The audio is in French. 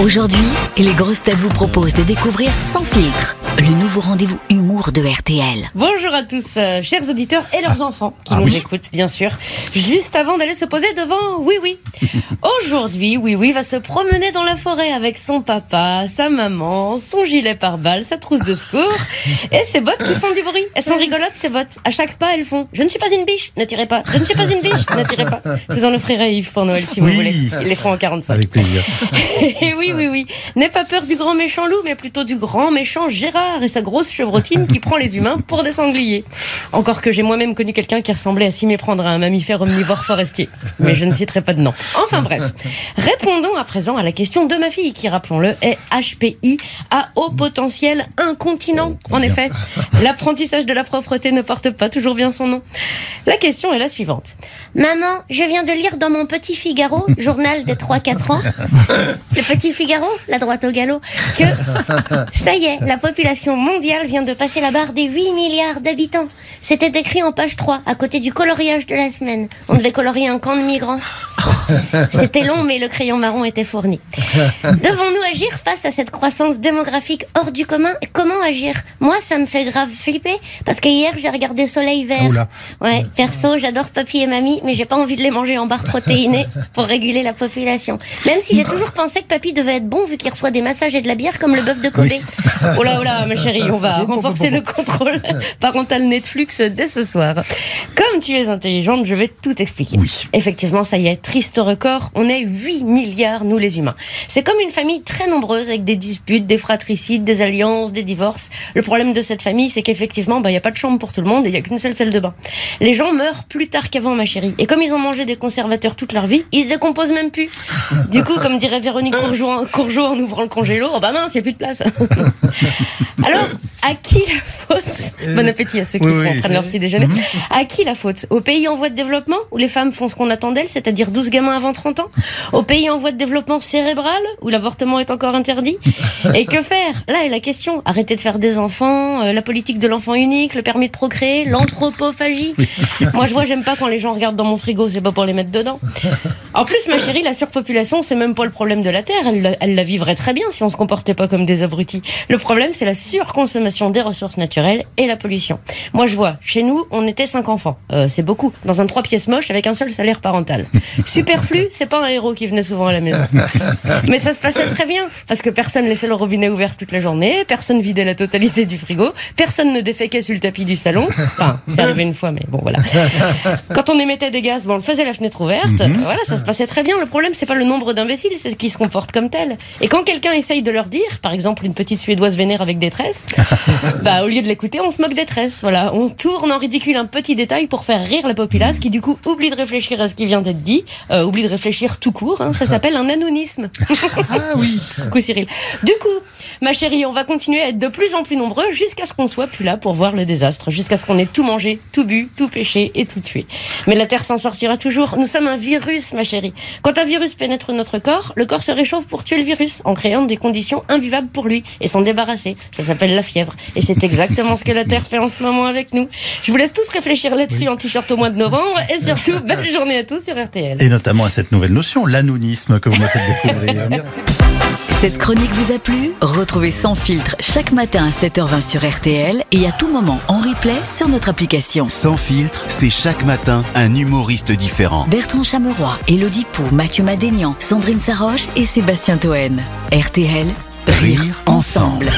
Aujourd'hui, les grosses têtes vous proposent de découvrir Sans filtre, le nouveau rendez-vous humour de RTL. Bonjour à tous, euh, chers auditeurs et leurs enfants qui ah nous oui. écoutent, bien sûr. Juste avant d'aller se poser devant Oui Oui. Aujourd'hui, Oui Oui va se promener dans la forêt avec son papa, sa maman, son gilet pare-balles, sa trousse de secours et ses bottes qui font du bruit. Elles sont rigolotes, ces bottes. À chaque pas, elles font Je ne suis pas une biche, ne tirez pas. Je ne suis pas une biche, ne tirez pas. Je vous en offrirai Yves pour Noël si vous Oui. voulez. Ils les font en 45. Avec plaisir. Et oui, oui, oui. N'aie pas peur du grand méchant loup, mais plutôt du grand méchant Gérard et sa grosse chevrotine qui prend les humains pour des sangliers. Encore que j'ai moi-même connu quelqu'un qui ressemblait à s'y méprendre à un mammifère omnivore forestier. Mais je ne citerai pas de nom. Enfin bref. Répondons à présent à la question de ma fille, qui, rappelons-le, est HPI à haut potentiel incontinent. En effet, l'apprentissage de la propreté ne porte pas toujours bien son nom. La question est la suivante. Maman, je viens de lire dans mon Petit Figaro, journal des 3-4 ans, le Petit Figaro, la droite au galop, que ça y est, la population mondiale vient de passer la barre des 8 milliards d'habitants. C'était écrit en page 3, à côté du coloriage de la semaine. On devait colorier un camp de migrants. C'était long, mais le crayon marron était fourni. Devons-nous agir face à cette croissance démographique hors du commun? Comment agir? Moi, ça me fait grave flipper, parce que hier, j'ai regardé Soleil Vert. Oula. Ouais, perso, j'adore papy et mamie, mais j'ai pas envie de les manger en barres protéinées pour réguler la population. Même si j'ai toujours pensé que papy devait être bon vu qu'il reçoit des massages et de la bière comme le bœuf de Kobe. Oh là, oh là, ma chérie, on va renforcer le contrôle parental Netflix dès ce soir. Comme tu es intelligente, je vais tout expliquer. Oui. Effectivement, ça y est, triste record, on est 8 milliards, nous les humains. C'est comme une famille très nombreuse avec des disputes, des fratricides, des alliances, des divorces. Le problème de cette famille, c'est qu'effectivement, bah, il n'y a pas de chambre pour tout le monde et il n'y a qu'une seule salle de bain. Les gens meurent plus tard qu'avant, ma chérie. Et comme ils ont mangé des conservateurs toute leur vie, ils se décomposent même plus. Du coup, comme dirait Véronique Courgeot, en ouvrant le congélo, oh bah mince, il n'y a plus de place. Alors, à qui la faute Bon appétit à ceux qui Oui, font, oui. prennent leur petit déjeuner. À qui la faute Au pays en voie de développement, où les femmes font ce qu'on attend d'elles, c'est-à-dire 12 gamins avant 30 ans Au pays en voie de développement cérébral, où l'avortement est encore interdit Et que faire Là est la question. Arrêter de faire des enfants, euh, la politique de l'enfant unique, le permis de procréer, l'anthropophagie. Moi, je vois, j'aime pas quand les gens regardent dans mon frigo, c'est pas pour les mettre dedans. En plus, ma chérie, la surpopulation, c'est même pas le problème de la Terre. Elle, elle la vivrait très bien si on se comportait pas comme des abrutis. Le problème, c'est la surconsommation des ressources naturelles et la pollution. Moi, je vois, chez nous, on était cinq enfants. Euh, c'est beaucoup. Dans un trois pièces moche avec un seul salaire parental. Superflu, c'est pas un héros qui venait souvent à la maison. Mais ça se passait très bien. Parce que personne laissait le robinet ouvert toute la journée, personne vidait la totalité du frigo, personne ne déféquait sur le tapis du salon. Enfin, c'est arrivé une fois, mais bon, voilà. Quand on émettait des gaz, bon, on le faisait la fenêtre ouverte. Voilà, ça se passait très bien. Le problème, c'est pas le nombre d'imbéciles, c'est qu'ils se comportent comme tels. Et quand quelqu'un essaye de leur dire, par exemple, une petite Suédoise vénère avec des tresses, bah, au lieu de l'écouter, on se moque des tresses. Voilà, on tourne en ridicule un petit détail pour faire rire la populace qui, du coup, oublie de réfléchir à ce qui vient d'être dit, euh, oublie de réfléchir tout court. hein. Ça s'appelle un anonisme. Ah oui. Coucou Cyril. Du coup, ma chérie, on va continuer à être de plus en plus nombreux jusqu'à ce qu'on soit plus là pour voir le désastre, jusqu'à ce qu'on ait tout mangé, tout bu, tout péché et tout tué. Mais la Terre s'en sortira toujours. Nous sommes un virus, ma chérie. Quand un virus pénètre notre corps, le corps se réchauffe pour tuer le virus en créant des conditions invivables pour lui et s'en débarrasser. Ça s'appelle la fièvre. Et c'est exactement ce que la Terre fait en ce moment avec nous. Je vous laisse tous réfléchir là-dessus en t-shirt au mois de novembre et surtout, belle journée à tous sur RTL. Et notamment à cette nouvelle notion, l'anonisme que vous me faites découvrir. Merci. Cette chronique vous a plu? Retrouvez Sans filtre chaque matin à 7h20 sur RTL et à tout moment en replay sur notre application. Sans filtre, c'est chaque matin un humoriste différent. Bertrand Chameroy, Elodie Pou, Mathieu Madénian, Sandrine Saroche et Sébastien Toen. RTL, Rire ensemble.